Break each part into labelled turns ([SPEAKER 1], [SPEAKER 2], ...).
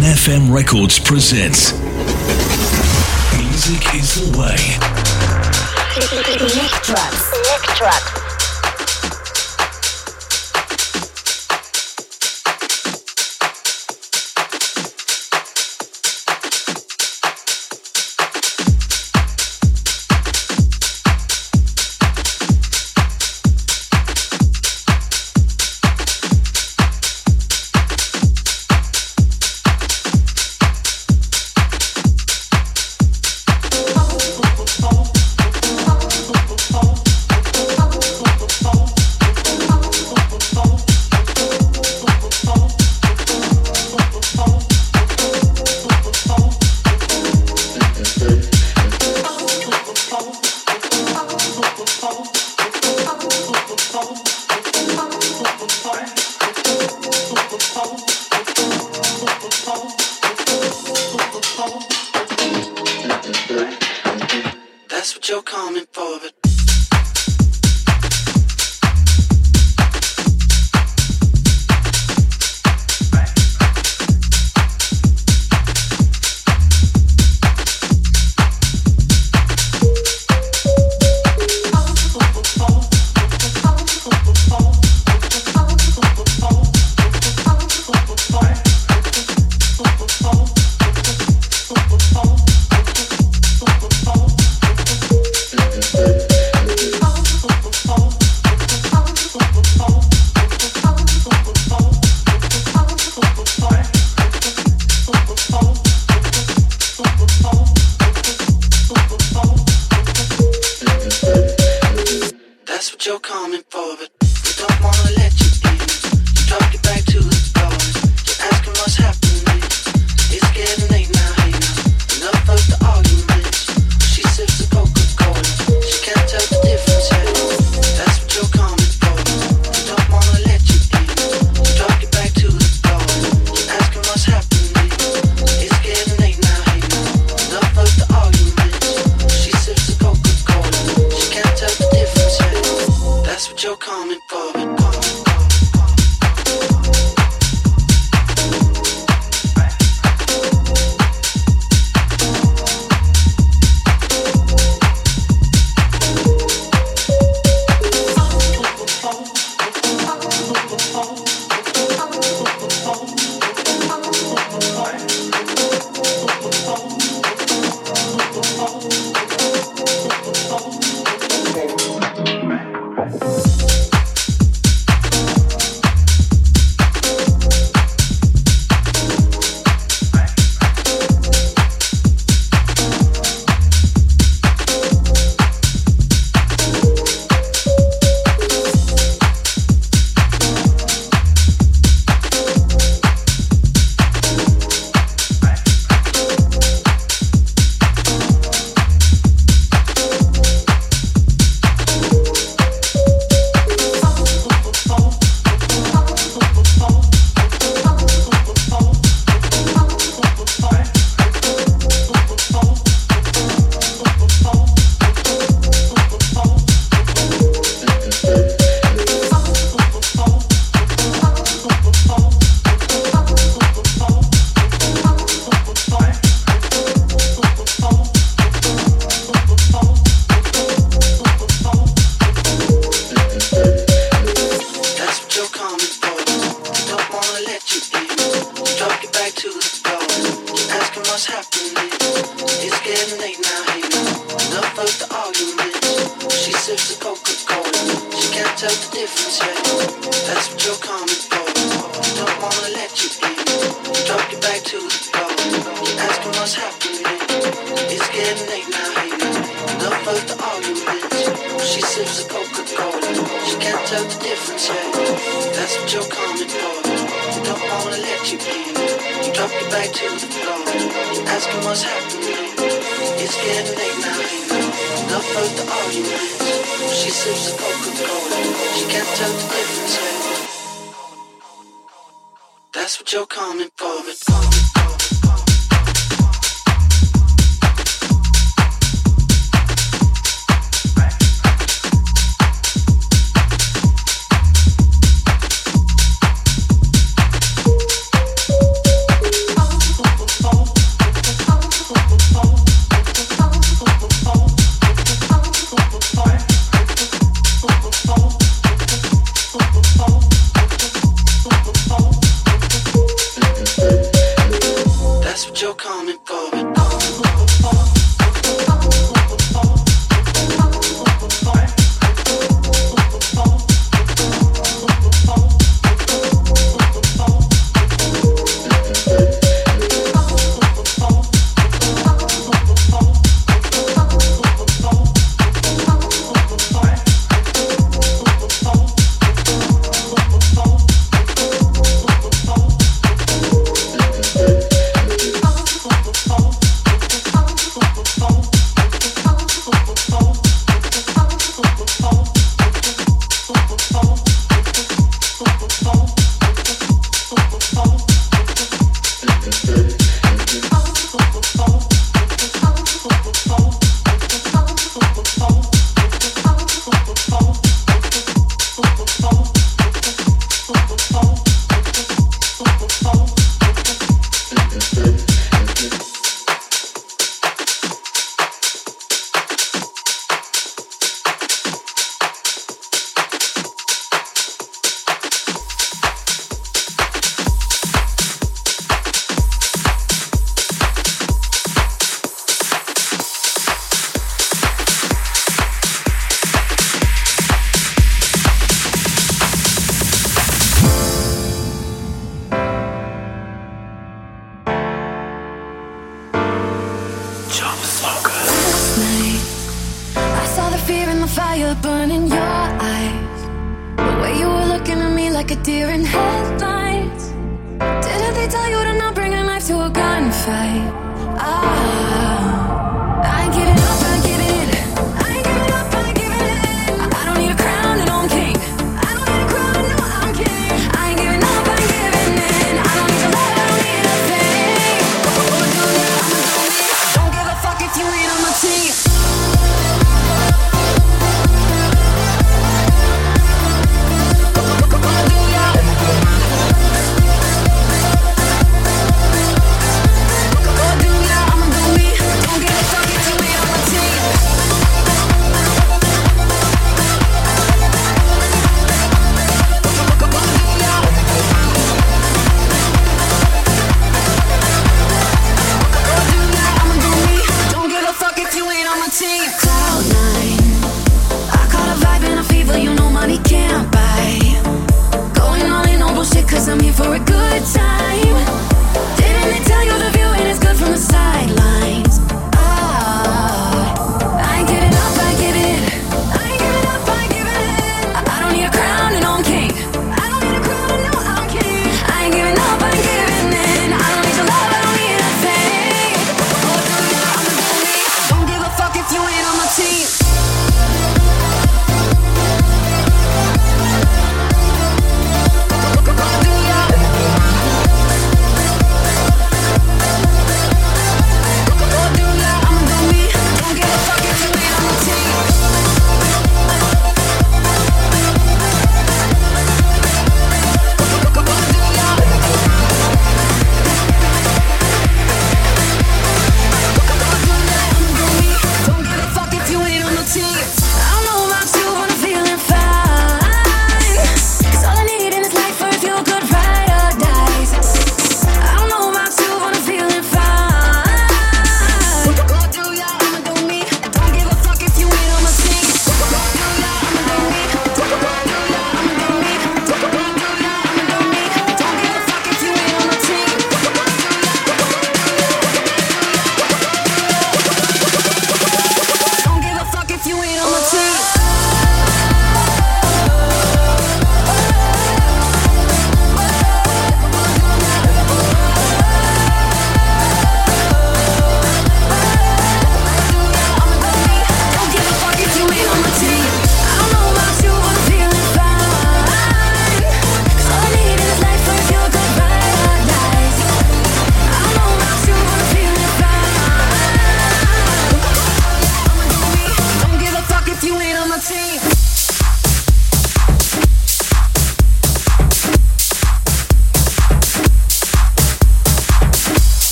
[SPEAKER 1] NFM Records presents Music is the way.
[SPEAKER 2] Nick Drugs. Nick Drugs.
[SPEAKER 3] you're coming forward.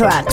[SPEAKER 2] Lectrox.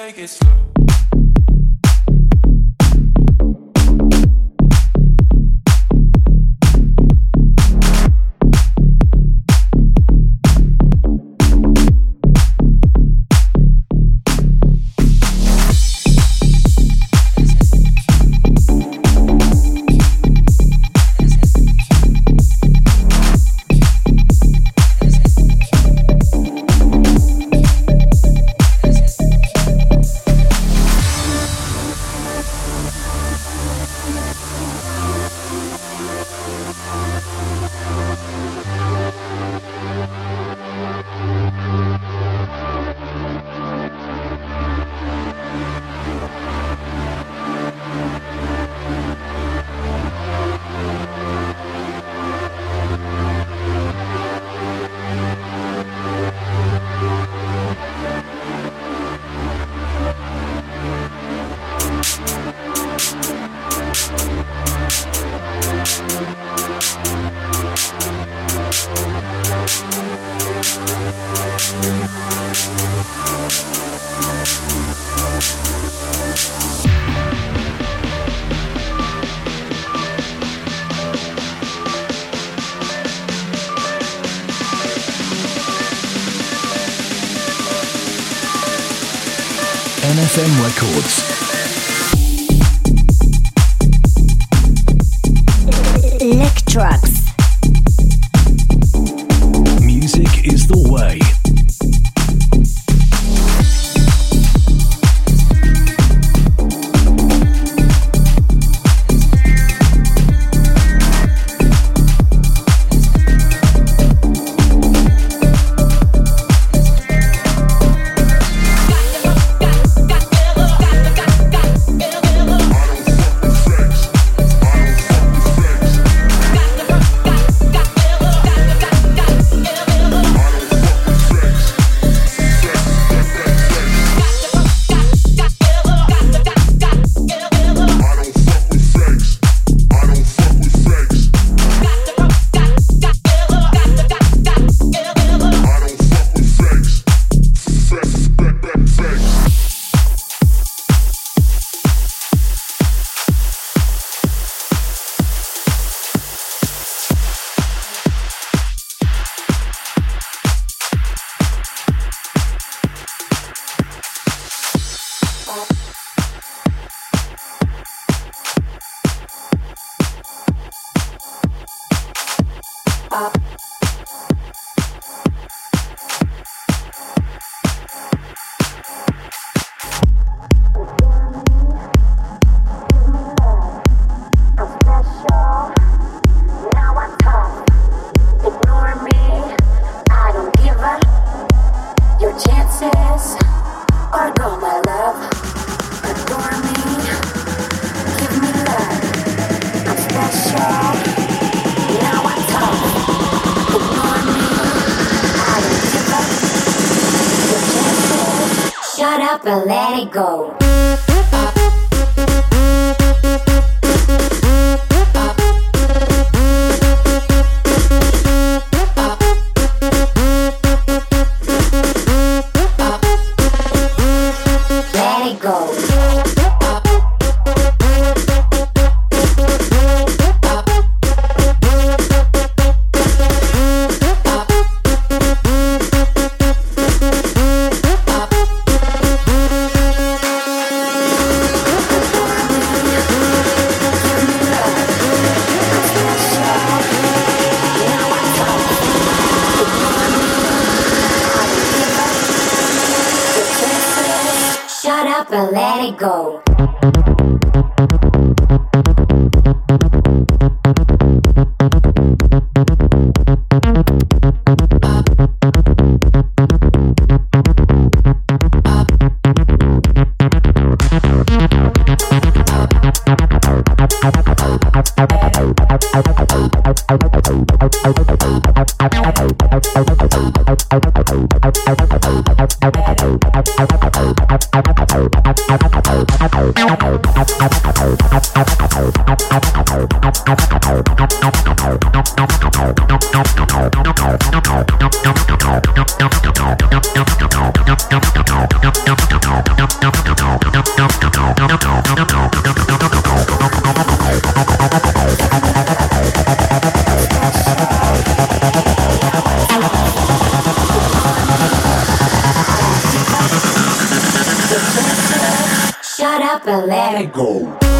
[SPEAKER 4] NFM
[SPEAKER 2] up and let it go. Shut up and let it go.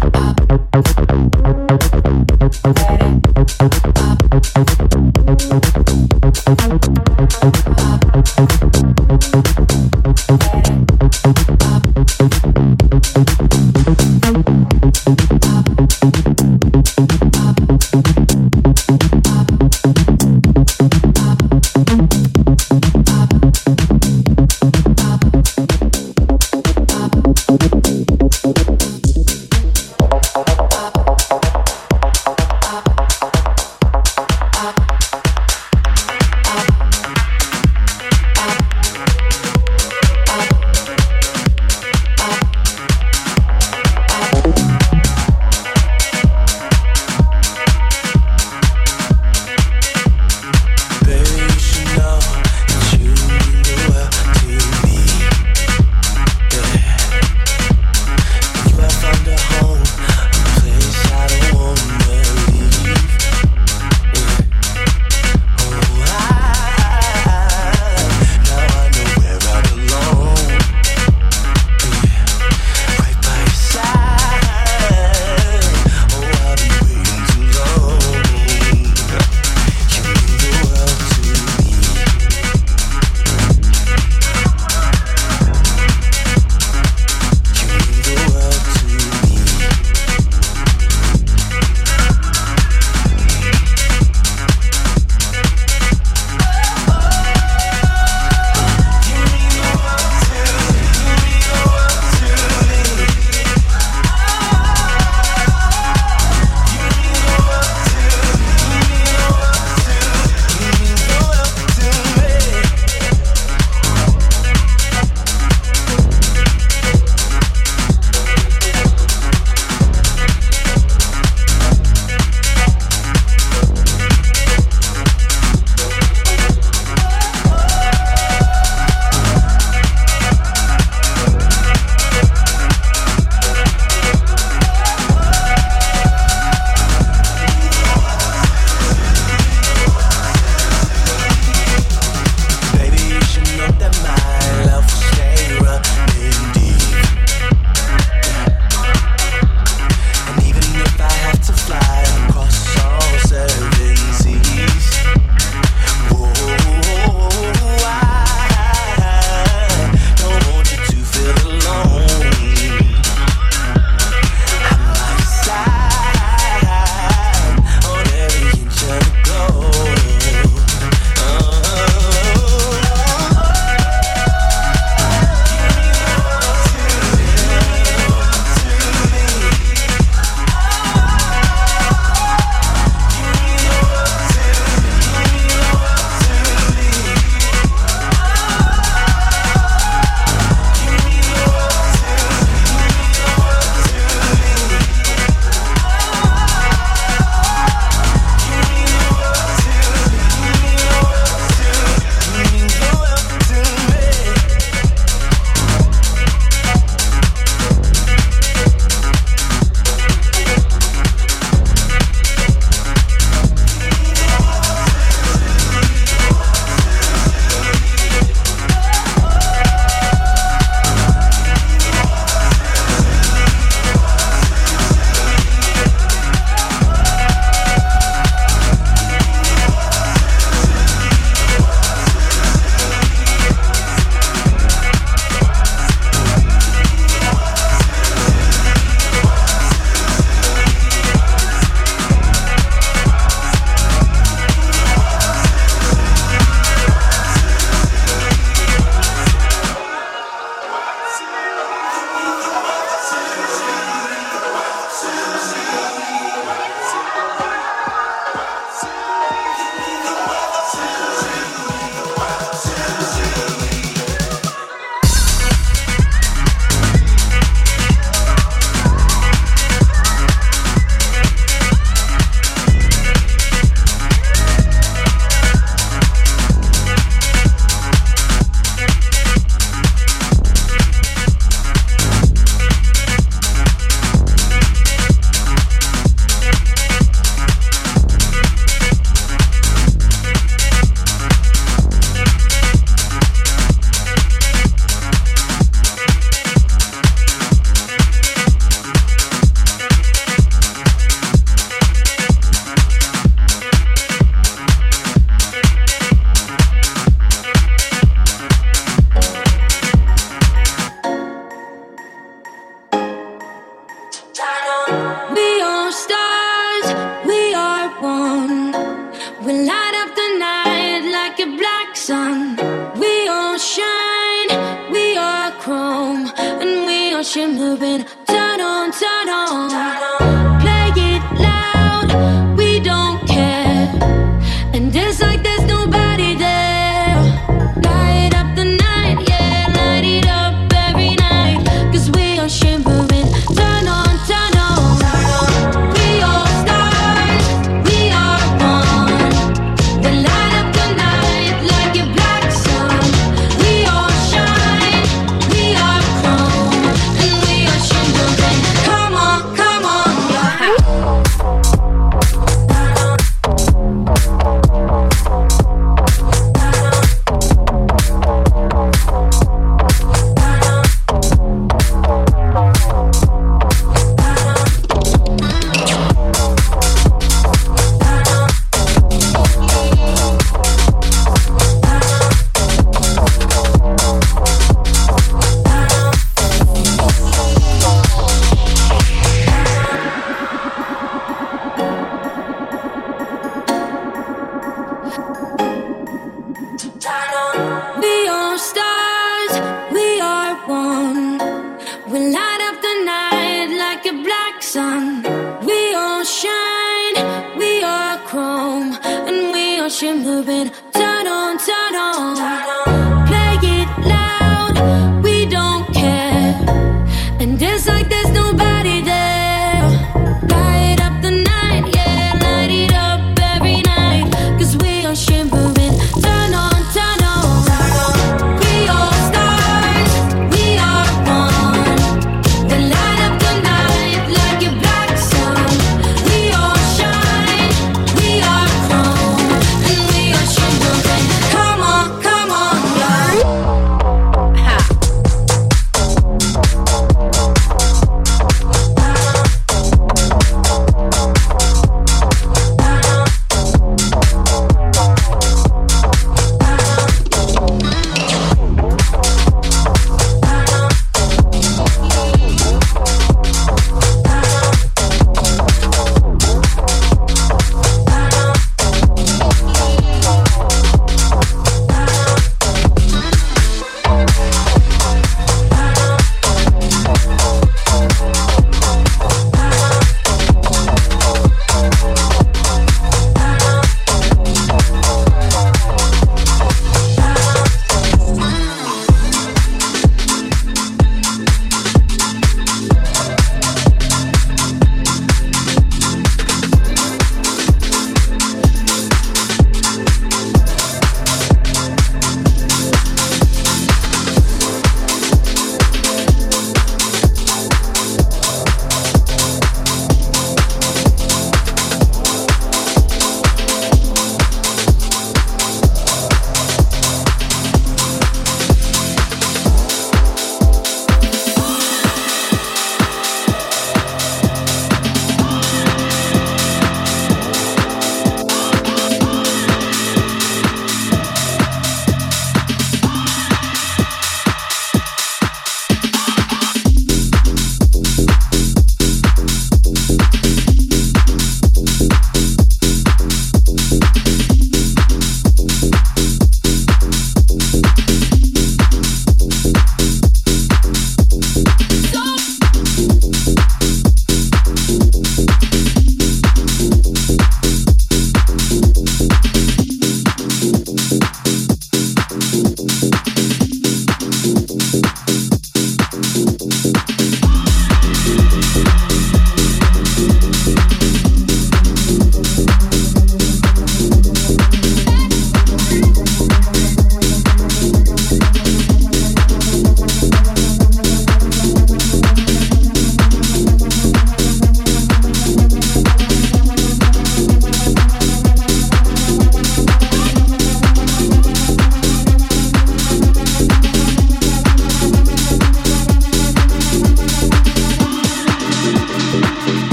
[SPEAKER 5] sun. We all shine, we are chrome, and we are shimmering. Turn on, turn on.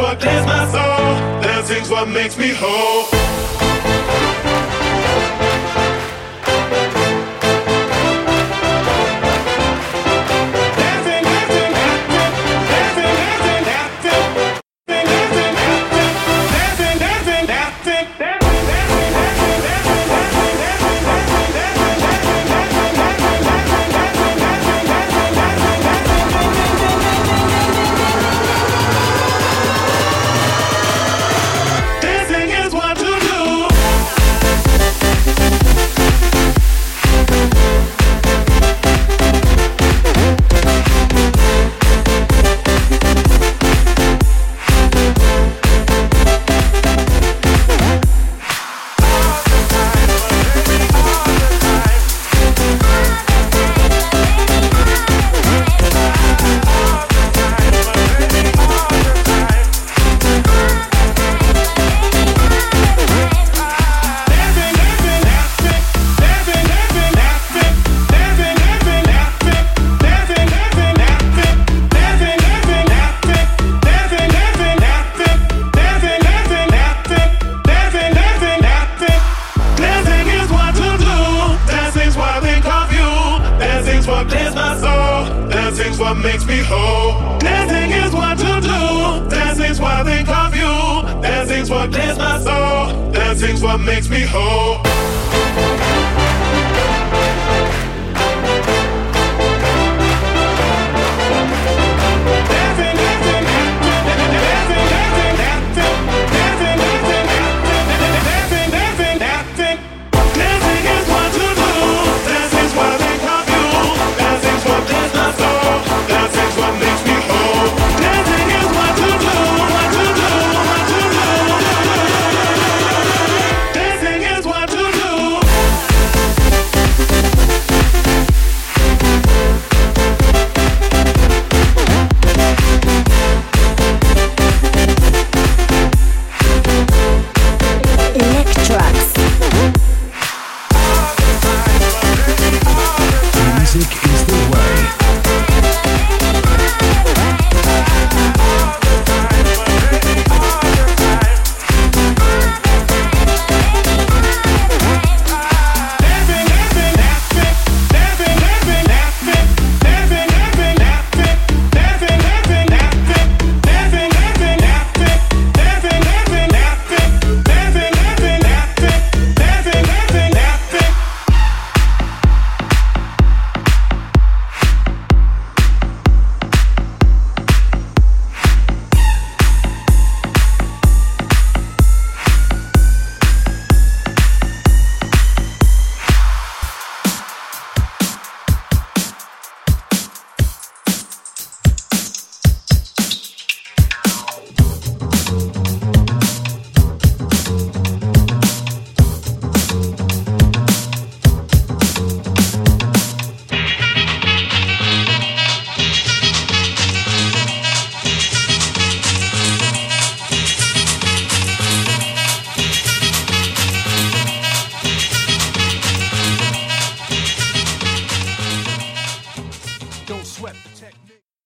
[SPEAKER 4] What clears my soul. Dancing's what makes me whole.